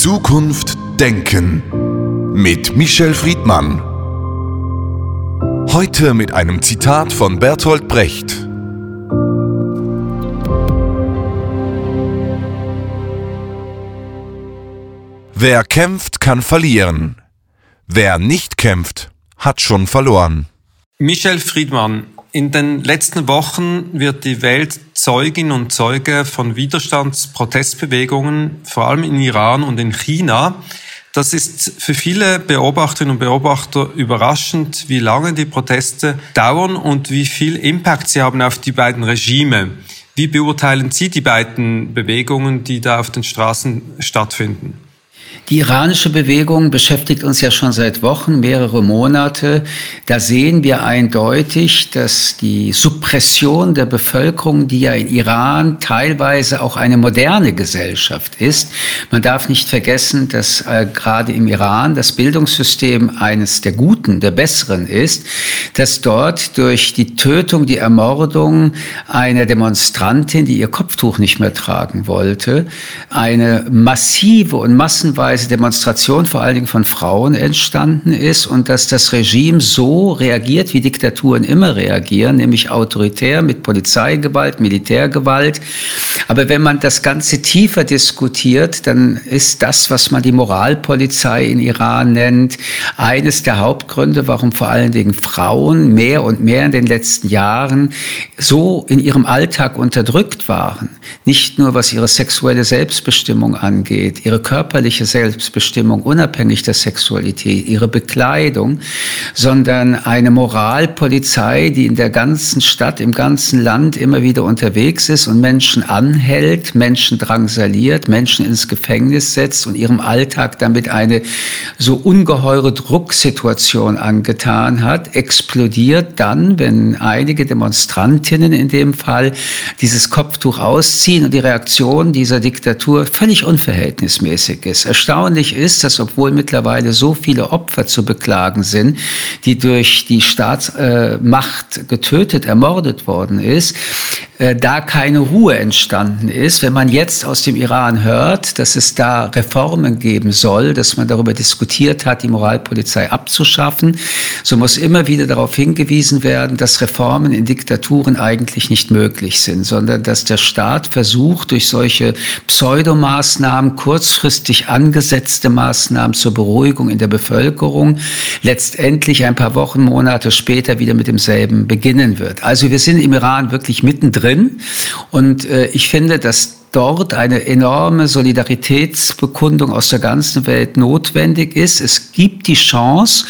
Zukunft denken mit Michel Friedmann. Heute mit einem Zitat von Bertolt Brecht. Wer kämpft, kann verlieren. Wer nicht kämpft, hat schon verloren. Michel Friedmann, in den letzten Wochen wird die Welt Zeugin und Zeuge von Widerstandsprotestbewegungen, vor allem in Iran und in China. Das ist für viele Beobachterinnen und Beobachter überraschend, wie lange die Proteste dauern und wie viel Impact sie haben auf die beiden Regime. Wie beurteilen Sie die beiden Bewegungen, die da auf den Straßen stattfinden? Die iranische Bewegung beschäftigt uns ja schon seit Wochen, mehrere Monate. Da sehen wir eindeutig, dass die Suppression der Bevölkerung, die ja in Iran teilweise auch eine moderne Gesellschaft ist, man darf nicht vergessen, dass äh, gerade im Iran das Bildungssystem eines der guten, der besseren ist, dass dort durch die Tötung, die Ermordung einer Demonstrantin, die ihr Kopftuch nicht mehr tragen wollte, eine massive und massenweise Weise Demonstration vor allen Dingen von Frauen entstanden ist und dass das Regime so reagiert, wie Diktaturen immer reagieren, nämlich autoritär mit Polizeigewalt, Militärgewalt. Aber wenn man das Ganze tiefer diskutiert, dann ist das, was man die Moralpolizei in Iran nennt, eines der Hauptgründe, warum vor allen Dingen Frauen mehr und mehr in den letzten Jahren so in ihrem Alltag unterdrückt waren. Nicht nur was ihre sexuelle Selbstbestimmung angeht, ihre körperliche Selbstbestimmung, Selbstbestimmung, unabhängig der Sexualität, ihre Bekleidung, sondern eine Moralpolizei, die in der ganzen Stadt, im ganzen Land immer wieder unterwegs ist und Menschen anhält, Menschen drangsaliert, Menschen ins Gefängnis setzt und ihrem Alltag damit eine so ungeheure Drucksituation angetan hat, explodiert dann, wenn einige Demonstrantinnen in dem Fall dieses Kopftuch ausziehen und die Reaktion dieser Diktatur völlig unverhältnismäßig ist. Erstaunlich ist, dass obwohl mittlerweile so viele Opfer zu beklagen sind, die durch die Staatsmacht getötet, ermordet worden ist, äh, da keine Ruhe entstanden ist. Wenn man jetzt aus dem Iran hört, dass es da Reformen geben soll, dass man darüber diskutiert hat, die Moralpolizei abzuschaffen, so muss immer wieder darauf hingewiesen werden, dass Reformen in Diktaturen eigentlich nicht möglich sind, sondern dass der Staat versucht, durch solche Pseudomaßnahmen kurzfristig angesetzte Maßnahmen zur Beruhigung in der Bevölkerung letztendlich ein paar Wochen, Monate später wieder mit demselben beginnen wird. Also wir sind im Iran wirklich mittendrin drin. Und äh, ich finde, dass dort eine enorme Solidaritätsbekundung aus der ganzen Welt notwendig ist. Es gibt die Chance,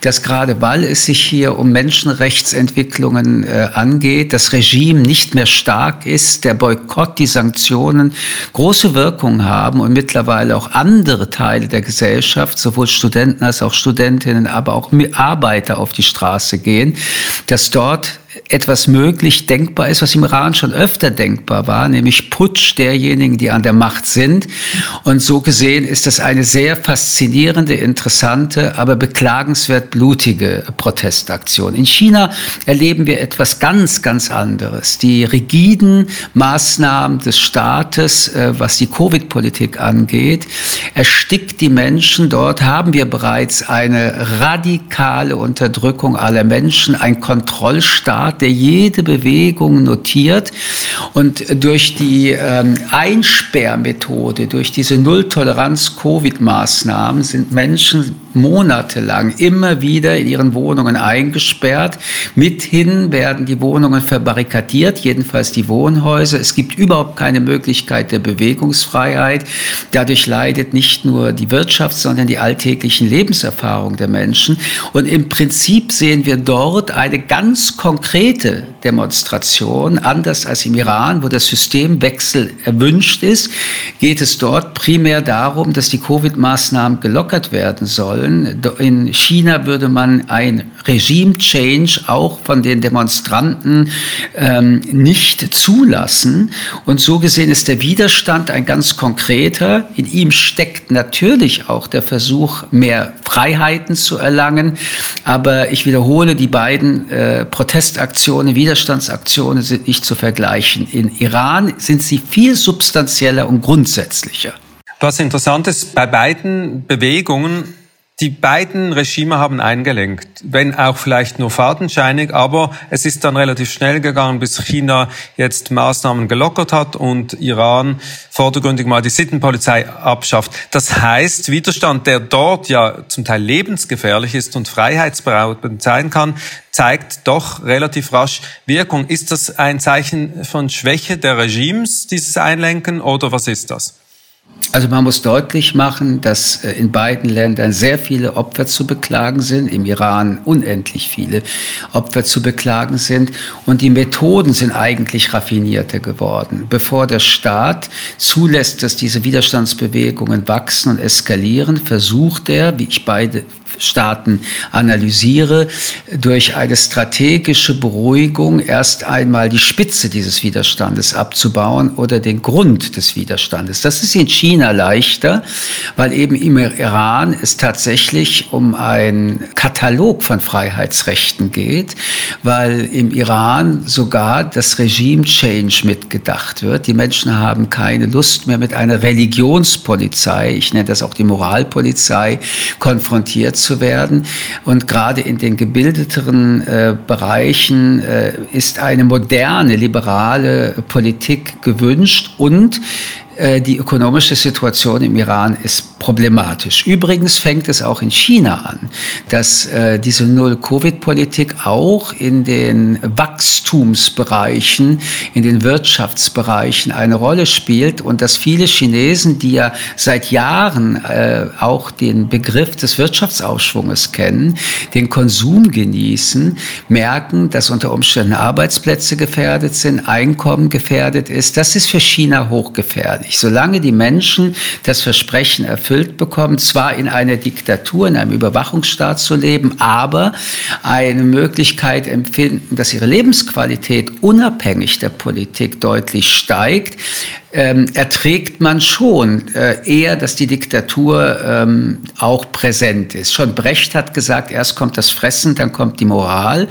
dass gerade weil es sich hier um Menschenrechtsentwicklungen äh, angeht, das Regime nicht mehr stark ist, der Boykott, die Sanktionen große Wirkung haben und mittlerweile auch andere Teile der Gesellschaft, sowohl Studenten als auch Studentinnen, aber auch Arbeiter auf die Straße gehen, dass dort etwas möglich denkbar ist, was im Iran schon öfter denkbar war, nämlich Putsch derjenigen, die an der Macht sind. Und so gesehen ist das eine sehr faszinierende, interessante, aber beklagenswert blutige Protestaktion. In China erleben wir etwas ganz, ganz anderes. Die rigiden Maßnahmen des Staates, äh, was die Covid-Politik angeht, erstickt die Menschen. Dort haben wir bereits eine radikale Unterdrückung aller Menschen, ein Kontrollstaat, Staat, der jede Bewegung notiert. Und durch die ähm, Einsperrmethode, durch diese Nulltoleranz-Covid-Maßnahmen sind Menschen monatelang immer wieder in ihren Wohnungen eingesperrt. Mithin werden die Wohnungen verbarrikadiert, jedenfalls die Wohnhäuser. Es gibt überhaupt keine Möglichkeit der Bewegungsfreiheit. Dadurch leidet nicht nur die Wirtschaft, sondern die alltäglichen Lebenserfahrungen der Menschen. Und im Prinzip sehen wir dort eine ganz konkrete Demonstration, anders als im Iran, wo der Systemwechsel erwünscht ist, geht es dort primär darum, dass die Covid-Maßnahmen gelockert werden sollen. In China würde man ein Regime-Change auch von den Demonstranten ähm, nicht zulassen. Und so gesehen ist der Widerstand ein ganz konkreter. In ihm steckt natürlich auch der Versuch, mehr Freiheiten zu erlangen. Aber ich wiederhole, die beiden äh, Protestaktionen, Widerstandsaktionen sind nicht zu vergleichen. In Iran sind sie viel substanzieller und grundsätzlicher. Was interessant ist, bei beiden Bewegungen die beiden Regime haben eingelenkt, wenn auch vielleicht nur fadenscheinig, aber es ist dann relativ schnell gegangen, bis China jetzt Maßnahmen gelockert hat und Iran vordergründig mal die Sittenpolizei abschafft. Das heißt, Widerstand, der dort ja zum Teil lebensgefährlich ist und freiheitsberaubend sein kann, zeigt doch relativ rasch Wirkung. Ist das ein Zeichen von Schwäche der Regimes, dieses Einlenken, oder was ist das? Also man muss deutlich machen, dass äh, in beiden Ländern sehr viele Opfer zu beklagen sind, im Iran unendlich viele Opfer zu beklagen sind und die Methoden sind eigentlich raffinierter geworden. Bevor der Staat zulässt, dass diese Widerstandsbewegungen wachsen und eskalieren, versucht er, wie ich beide Staaten analysiere, durch eine strategische Beruhigung erst einmal die Spitze dieses Widerstandes abzubauen oder den Grund des Widerstandes. Das ist in China leichter, weil eben im Iran es tatsächlich um einen Katalog von Freiheitsrechten geht, weil im Iran sogar das Regime Change mitgedacht wird. Die Menschen haben keine Lust mehr mit einer Religionspolizei, ich nenne das auch die Moralpolizei, konfrontiert zu werden. Und gerade in den gebildeteren äh, Bereichen äh, ist eine moderne, liberale Politik gewünscht und die ökonomische Situation im Iran ist problematisch. Übrigens fängt es auch in China an, dass äh, diese Null-Covid-Politik auch in den Wachstumsbereichen, in den Wirtschaftsbereichen eine Rolle spielt und dass viele Chinesen, die ja seit Jahren äh, auch den Begriff des Wirtschaftsaufschwunges kennen, den Konsum genießen, merken, dass unter Umständen Arbeitsplätze gefährdet sind, Einkommen gefährdet ist. Das ist für China hochgefährlich. Solange die Menschen das Versprechen erfüllt bekommen, zwar in einer Diktatur, in einem Überwachungsstaat zu leben, aber eine Möglichkeit empfinden, dass ihre Lebensqualität unabhängig der Politik deutlich steigt, ähm, erträgt man schon äh, eher, dass die Diktatur ähm, auch präsent ist. Schon Brecht hat gesagt, erst kommt das Fressen, dann kommt die Moral.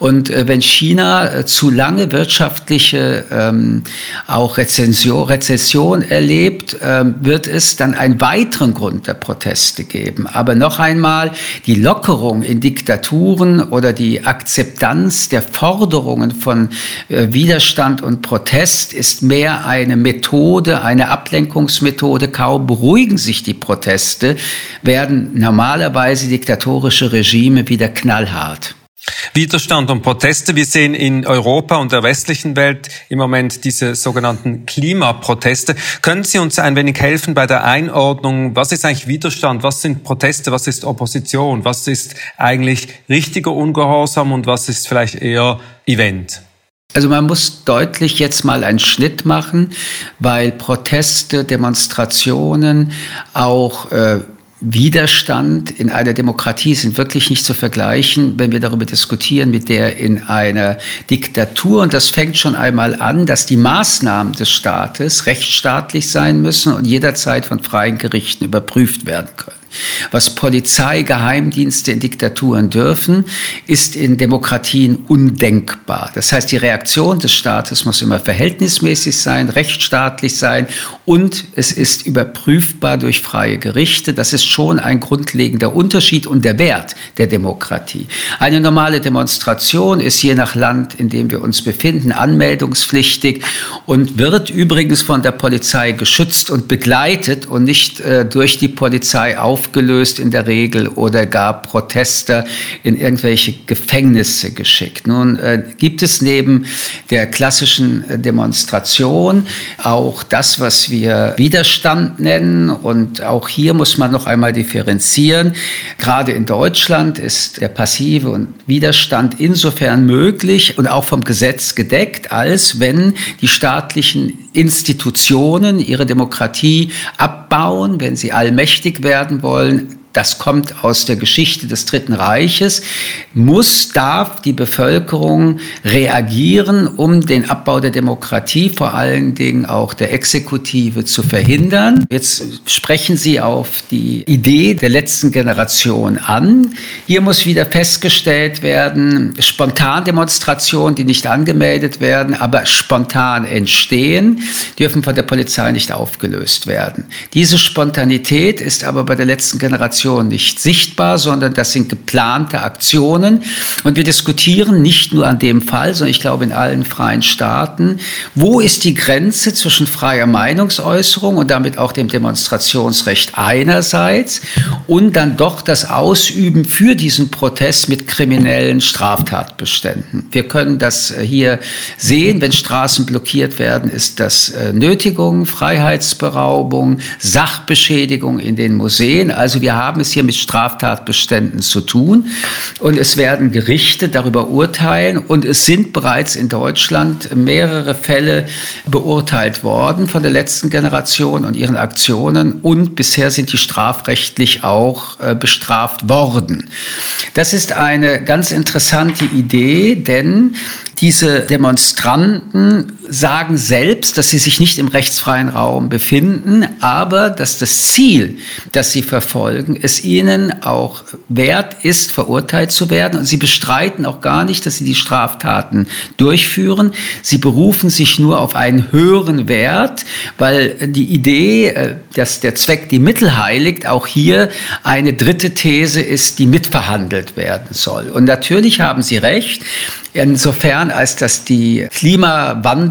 Und äh, wenn China äh, zu lange wirtschaftliche ähm, auch Rezension, Rezession erlebt, ähm, wird es dann einen weiteren Grund der Proteste geben. Aber noch einmal, die Lockerung in Diktaturen oder die Akzeptanz der Forderungen von äh, Widerstand und Protest ist mehr eine Methode, Methode, eine Ablenkungsmethode. Kaum beruhigen sich die Proteste, werden normalerweise diktatorische Regime wieder knallhart. Widerstand und Proteste. Wir sehen in Europa und der westlichen Welt im Moment diese sogenannten Klimaproteste. Können Sie uns ein wenig helfen bei der Einordnung? Was ist eigentlich Widerstand? Was sind Proteste? Was ist Opposition? Was ist eigentlich richtiger Ungehorsam und was ist vielleicht eher Event? Also man muss deutlich jetzt mal einen Schnitt machen, weil Proteste, Demonstrationen, auch äh, Widerstand in einer Demokratie sind wirklich nicht zu vergleichen, wenn wir darüber diskutieren, mit der in einer Diktatur. Und das fängt schon einmal an, dass die Maßnahmen des Staates rechtsstaatlich sein müssen und jederzeit von freien Gerichten überprüft werden können. Was Polizei, Geheimdienste in Diktaturen dürfen, ist in Demokratien undenkbar. Das heißt, die Reaktion des Staates muss immer verhältnismäßig sein, rechtsstaatlich sein und es ist überprüfbar durch freie Gerichte. Das ist schon ein grundlegender Unterschied und der Wert der Demokratie. Eine normale Demonstration ist je nach Land, in dem wir uns befinden, anmeldungspflichtig und wird übrigens von der Polizei geschützt und begleitet und nicht äh, durch die Polizei auf aufgelöst in der Regel oder gar Protester in irgendwelche Gefängnisse geschickt. Nun äh, gibt es neben der klassischen äh, Demonstration auch das, was wir Widerstand nennen. Und auch hier muss man noch einmal differenzieren. Gerade in Deutschland ist der passive Widerstand insofern möglich und auch vom Gesetz gedeckt, als wenn die staatlichen Institutionen ihre Demokratie abbauen, wenn sie allmächtig werden wollen, wollen, das kommt aus der Geschichte des Dritten Reiches, muss, darf die Bevölkerung reagieren, um den Abbau der Demokratie, vor allen Dingen auch der Exekutive, zu verhindern. Jetzt sprechen Sie auf die Idee der letzten Generation an. Hier muss wieder festgestellt werden, Spontandemonstrationen, die nicht angemeldet werden, aber spontan entstehen, dürfen von der Polizei nicht aufgelöst werden. Diese Spontanität ist aber bei der letzten Generation Aktion nicht sichtbar, sondern das sind geplante Aktionen. Und wir diskutieren nicht nur an dem Fall, sondern ich glaube in allen freien Staaten, wo ist die Grenze zwischen freier Meinungsäußerung und damit auch dem Demonstrationsrecht einerseits und dann doch das Ausüben für diesen Protest mit kriminellen Straftatbeständen. Wir können das hier sehen, wenn Straßen blockiert werden, ist das äh, Nötigung, Freiheitsberaubung, Sachbeschädigung in den Museen. Also wir haben haben es hier mit Straftatbeständen zu tun. Und es werden Gerichte darüber urteilen. Und es sind bereits in Deutschland mehrere Fälle beurteilt worden von der letzten Generation und ihren Aktionen. Und bisher sind die strafrechtlich auch äh, bestraft worden. Das ist eine ganz interessante Idee, denn diese Demonstranten sagen selbst, dass sie sich nicht im rechtsfreien Raum befinden, aber dass das Ziel, das sie verfolgen, es ihnen auch wert ist, verurteilt zu werden. Und sie bestreiten auch gar nicht, dass sie die Straftaten durchführen. Sie berufen sich nur auf einen höheren Wert, weil die Idee, äh, dass der Zweck die Mittel heiligt, auch hier eine dritte These ist, die mitverhandelt werden soll. Und natürlich haben Sie recht, insofern als dass die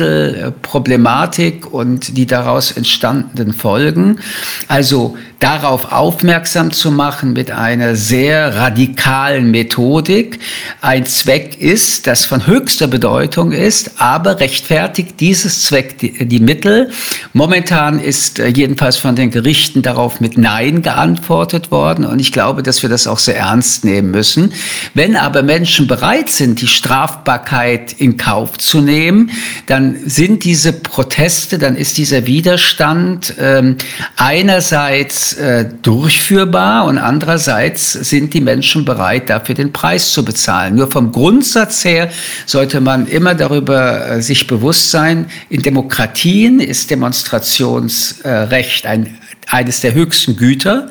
Klimawandelproblematik und die daraus entstandenen Folgen, also darauf aufmerksam zu machen mit einer sehr radikalen Methodik, ein Zweck ist, das von höchster Bedeutung ist, aber rechtfertigt dieses Zweck die, die Mittel. Momentan ist äh, jedenfalls von den Gerichten darauf mit Nein geantwortet worden und ich glaube, dass wir das auch sehr ernst nehmen müssen. Wenn aber Menschen bereit sind, die Strafbarkeit in Kauf zu nehmen, dann sind diese Proteste, dann ist dieser Widerstand ähm, einerseits äh, durchführbar und andererseits sind die Menschen bereit, dafür den Preis zu bezahlen. Nur vom Grundsatz her sollte man immer darüber äh, sich bewusst sein, in Demokratien ist Demonstrationsrecht ein, eines der höchsten Güter,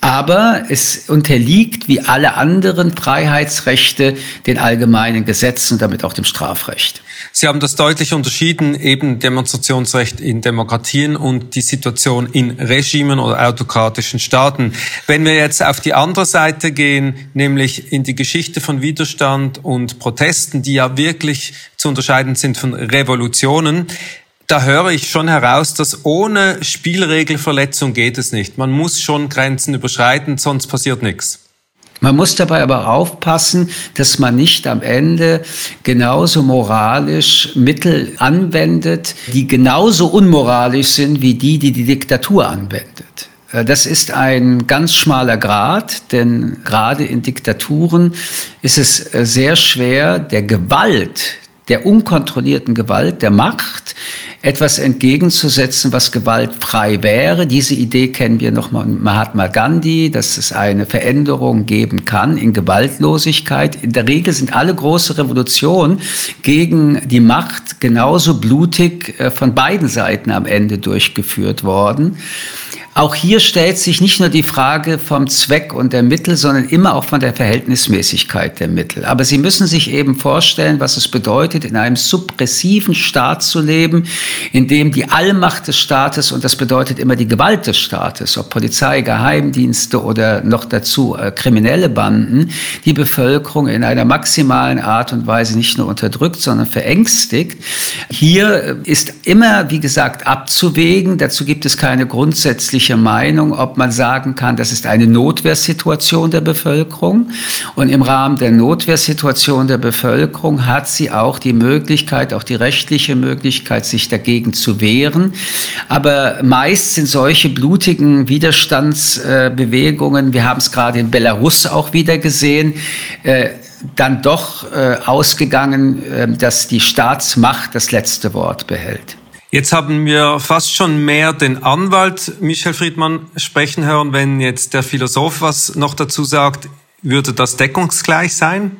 aber es unterliegt wie alle anderen Freiheitsrechte den allgemeinen Gesetzen und damit auch dem Strafrecht. Sie haben das deutlich unterschieden, eben Demonstrationsrecht in Demokratien und die Situation in Regimen oder autokratischen Staaten. Wenn wir jetzt auf die andere Seite gehen, nämlich in die Geschichte von Widerstand und Protesten, die ja wirklich zu unterscheiden sind von Revolutionen, da höre ich schon heraus, dass ohne Spielregelverletzung geht es nicht. Man muss schon Grenzen überschreiten, sonst passiert nichts. Man muss dabei aber aufpassen, dass man nicht am Ende genauso moralisch Mittel anwendet, die genauso unmoralisch sind wie die, die die Diktatur anwendet. Äh, das ist ein ganz schmaler Grad, denn gerade in Diktaturen ist es äh, sehr schwer, der Gewalt, der unkontrollierten Gewalt, der Macht, etwas entgegenzusetzen, was gewaltfrei wäre. Diese Idee kennen wir noch mal Mahatma Gandhi, dass es eine Veränderung geben kann in Gewaltlosigkeit. In der Regel sind alle große Revolutionen gegen die Macht genauso blutig äh, von beiden Seiten am Ende durchgeführt worden. Auch hier stellt sich nicht nur die Frage vom Zweck und der Mittel, sondern immer auch von der Verhältnismäßigkeit der Mittel. Aber Sie müssen sich eben vorstellen, was es bedeutet, in einem suppressiven Staat zu leben, in dem die Allmacht des Staates, und das bedeutet immer die Gewalt des Staates, ob Polizei, Geheimdienste oder noch dazu äh, kriminelle Banden, die Bevölkerung in einer maximalen Art und Weise nicht nur unterdrückt, sondern verängstigt. Hier äh, ist immer, wie gesagt, abzuwägen. Dazu gibt es keine grundsätzliche unterschiedliche Meinung, ob man sagen kann, das ist eine Notwehrsituation der Bevölkerung. Und im Rahmen der Notwehrsituation der Bevölkerung hat sie auch die Möglichkeit, auch die rechtliche Möglichkeit, sich dagegen zu wehren. Aber meist sind solche blutigen Widerstandsbewegungen, wir haben es gerade in Belarus auch wieder gesehen, äh, dann doch äh, ausgegangen, äh, dass die Staatsmacht das letzte Wort behält. Jetzt haben wir fast schon mehr den Anwalt Michel Friedmann sprechen hören. Wenn jetzt der Philosoph was noch dazu sagt, würde das deckungsgleich sein?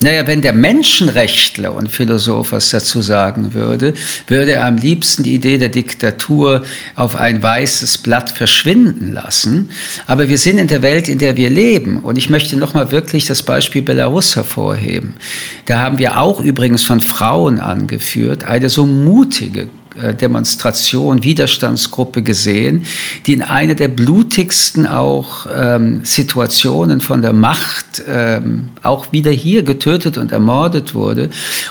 Naja, wenn der Menschenrechtler und Philosoph was dazu sagen würde, würde er am liebsten die Idee der Diktatur auf ein weißes Blatt verschwinden lassen. Aber wir sind in der Welt, in der wir leben. Und ich möchte nochmal wirklich das Beispiel Belarus hervorheben. Da haben wir auch übrigens von Frauen angeführt, eine so mutige Demonstration, Widerstandsgruppe gesehen, die in einer der blutigsten auch ähm, Situationen von der Macht ähm, auch wieder hier getötet und ermordet wurde.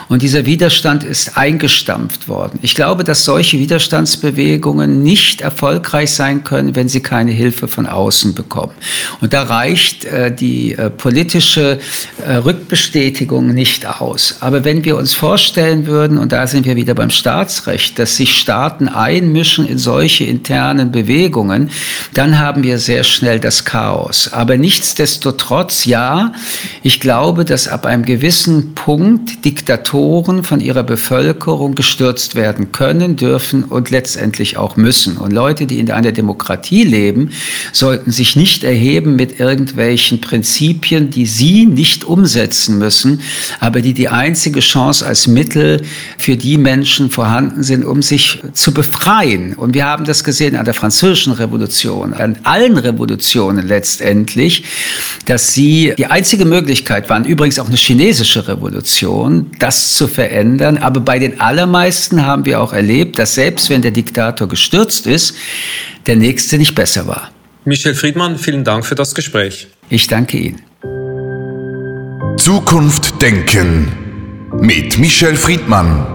Und dieser Widerstand ist eingestampft worden. Ich glaube, dass solche Widerstandsbewegungen nicht erfolgreich sein können, wenn sie keine Hilfe von außen bekommen. Und da reicht äh, die äh, politische äh, Rückbestätigung nicht aus. Aber wenn wir uns vorstellen würden, und da sind wir wieder beim Staatsrecht, sich Staaten einmischen in solche internen Bewegungen, dann haben wir sehr schnell das Chaos. Aber nichtsdestotrotz, ja, ich glaube, dass ab einem gewissen Punkt Diktatoren von ihrer Bevölkerung gestürzt werden können, dürfen und letztendlich auch müssen. Und Leute, die in einer Demokratie leben, sollten sich nicht erheben mit irgendwelchen Prinzipien, die sie nicht umsetzen müssen, aber die die einzige Chance als Mittel für die Menschen vorhanden sind, um sich zu befreien. Und wir haben das gesehen an der französischen Revolution, an allen Revolutionen letztendlich, dass sie die einzige Möglichkeit waren, übrigens auch eine chinesische Revolution, das zu verändern. Aber bei den allermeisten haben wir auch erlebt, dass selbst wenn der Diktator gestürzt ist, der nächste nicht besser war. Michel Friedmann, vielen Dank für das Gespräch. Ich danke Ihnen. Zukunft denken mit Michel Friedmann.